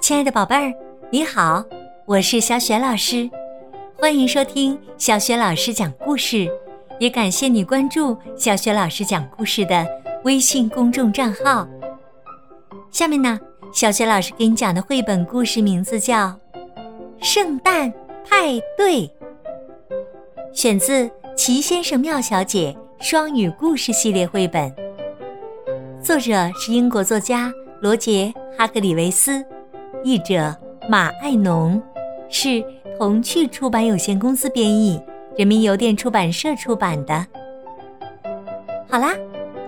亲爱的宝贝儿，你好，我是小雪老师，欢迎收听小雪老师讲故事，也感谢你关注小雪老师讲故事的微信公众账号。下面呢，小雪老师给你讲的绘本故事名字叫《圣诞派对》，选自《奇先生妙小姐》双语故事系列绘本，作者是英国作家罗杰·哈格里维斯。译者马爱农，是童趣出版有限公司编译，人民邮电出版社出版的。好啦，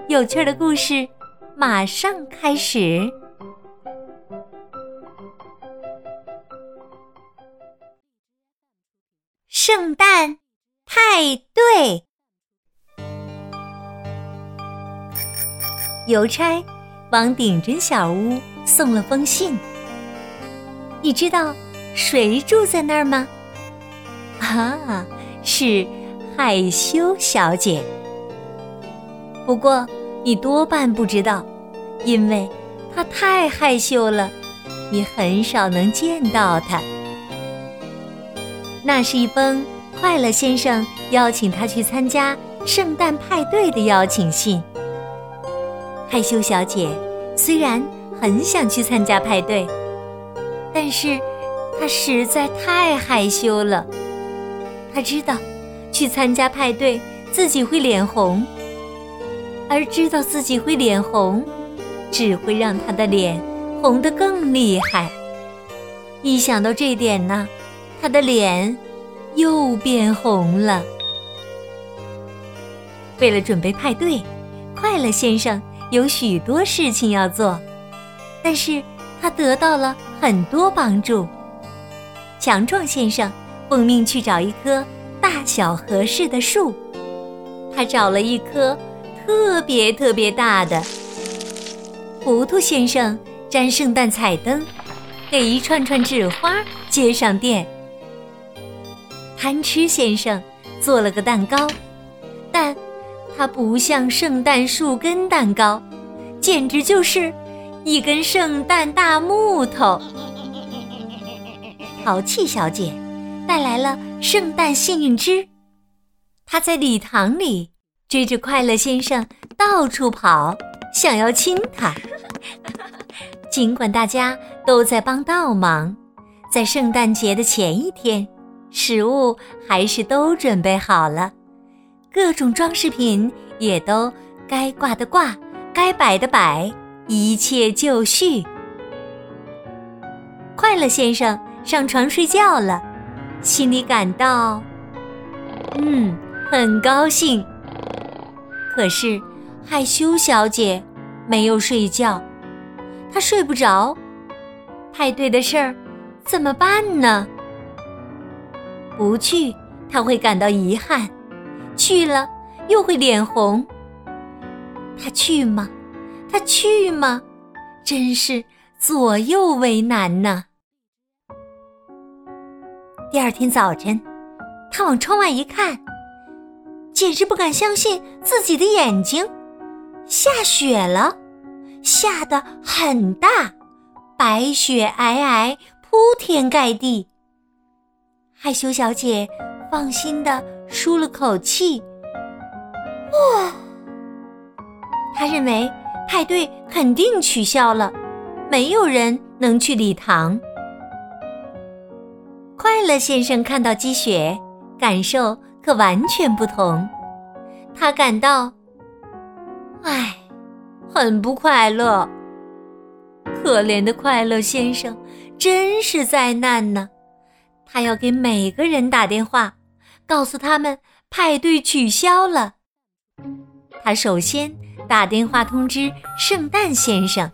有趣的故事马上开始。圣诞派对，邮差往顶针小屋送了封信。你知道谁住在那儿吗？啊，是害羞小姐。不过你多半不知道，因为她太害羞了，你很少能见到她。那是一封快乐先生邀请他去参加圣诞派对的邀请信。害羞小姐虽然很想去参加派对。但是，他实在太害羞了。他知道，去参加派对自己会脸红，而知道自己会脸红，只会让他的脸红得更厉害。一想到这点呢，他的脸又变红了。为了准备派对，快乐先生有许多事情要做，但是他得到了。很多帮助。强壮先生奉命去找一棵大小合适的树，他找了一棵特别特别大的。糊涂先生粘圣诞彩灯，给一串串纸花接上电。贪吃先生做了个蛋糕，但它不像圣诞树根蛋糕，简直就是。一根圣诞大木头，淘气小姐带来了圣诞幸运枝，她在礼堂里追着快乐先生到处跑，想要亲他。尽管大家都在帮倒忙，在圣诞节的前一天，食物还是都准备好了，各种装饰品也都该挂的挂，该摆的摆。一切就绪，快乐先生上床睡觉了，心里感到，嗯，很高兴。可是害羞小姐没有睡觉，她睡不着。派对的事儿怎么办呢？不去，她会感到遗憾；去了，又会脸红。她去吗？他去吗？真是左右为难呢。第二天早晨，他往窗外一看，简直不敢相信自己的眼睛，下雪了，下的很大，白雪皑皑，铺天盖地。害羞小姐放心的舒了口气，哇，他认为。派对肯定取消了，没有人能去礼堂。快乐先生看到积雪，感受可完全不同。他感到，唉，很不快乐。可怜的快乐先生，真是灾难呢！他要给每个人打电话，告诉他们派对取消了。他首先。打电话通知圣诞先生，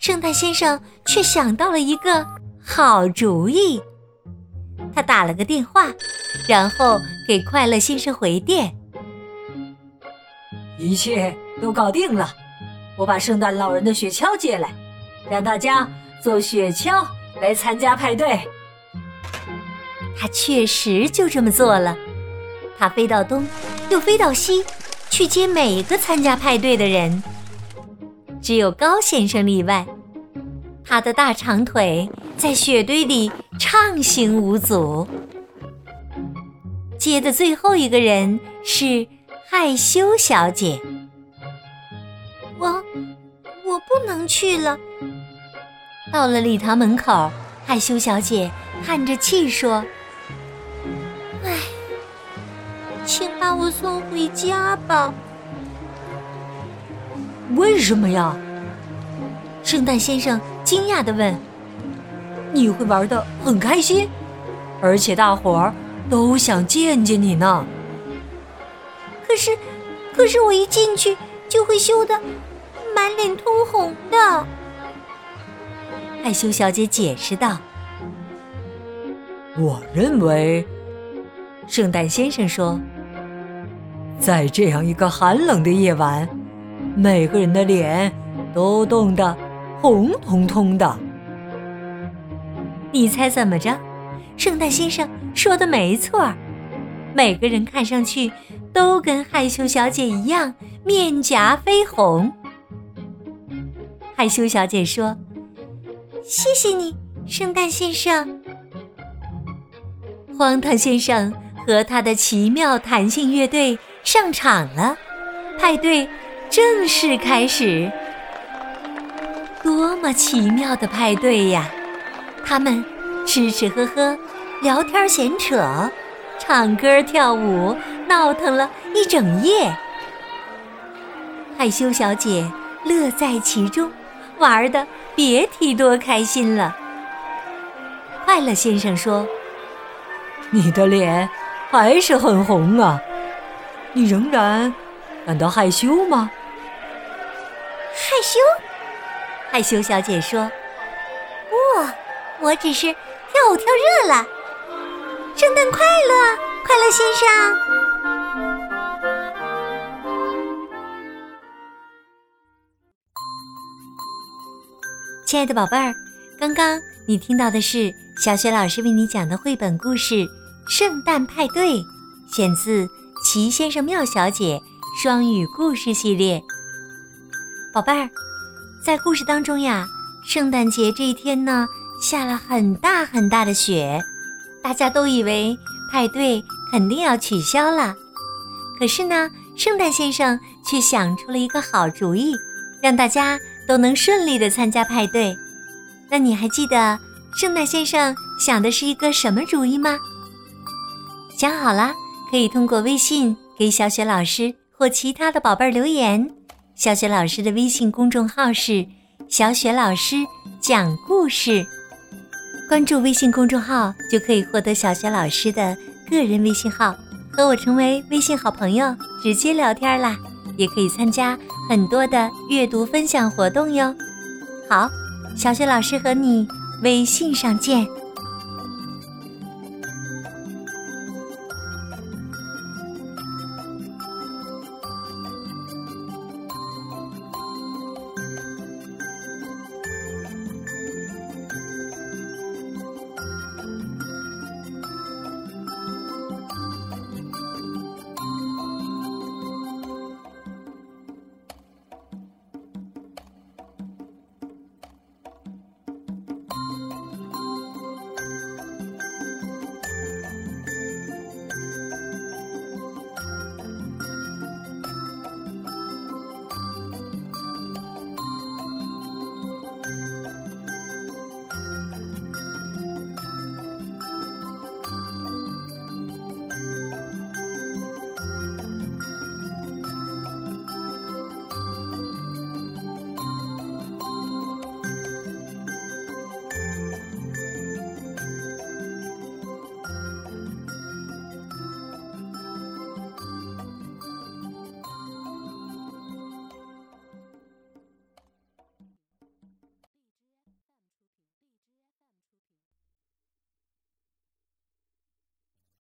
圣诞先生却想到了一个好主意。他打了个电话，然后给快乐先生回电：“一切都搞定了，我把圣诞老人的雪橇借来，让大家坐雪橇来参加派对。”他确实就这么做了，他飞到东，又飞到西。去接每个参加派对的人。只有高先生例外。他的大长腿在雪堆里畅行无阻。接的最后一个人是害羞小姐。我我不能去了。到了礼堂门口，害羞小姐叹着气说：“我送回家吧。”为什么呀？圣诞先生惊讶地问：“你会玩的很开心，而且大伙儿都想见见你呢。可是，可是我一进去就会羞得满脸通红的。”害羞小姐解释道：“我认为，圣诞先生说，在这样一个寒冷的夜晚，每个人的脸都冻得红彤彤的。你猜怎么着？圣诞先生说的没错，每个人看上去都跟害羞小姐一样，面颊绯红。害羞小姐说。”谢谢你，圣诞先生。荒唐先生和他的奇妙弹性乐队上场了，派对正式开始。多么奇妙的派对呀！他们吃吃喝喝，聊天闲扯，唱歌跳舞，闹腾了一整夜。害羞小姐乐在其中，玩的。别提多开心了！快乐先生说：“你的脸还是很红啊，你仍然感到害羞吗？”害羞？害羞小姐说：“不，我只是跳舞跳热了。”圣诞快乐，快乐先生！亲爱的宝贝儿，刚刚你听到的是小雪老师为你讲的绘本故事《圣诞派对》，选自《奇先生妙小姐》双语故事系列。宝贝儿，在故事当中呀，圣诞节这一天呢，下了很大很大的雪，大家都以为派对肯定要取消了。可是呢，圣诞先生却想出了一个好主意，让大家。都能顺利的参加派对，那你还记得圣诞先生想的是一个什么主意吗？想好了，可以通过微信给小雪老师或其他的宝贝儿留言。小雪老师的微信公众号是“小雪老师讲故事”，关注微信公众号就可以获得小雪老师的个人微信号，和我成为微信好朋友，直接聊天啦。也可以参加很多的阅读分享活动哟。好，小雪老师和你微信上见。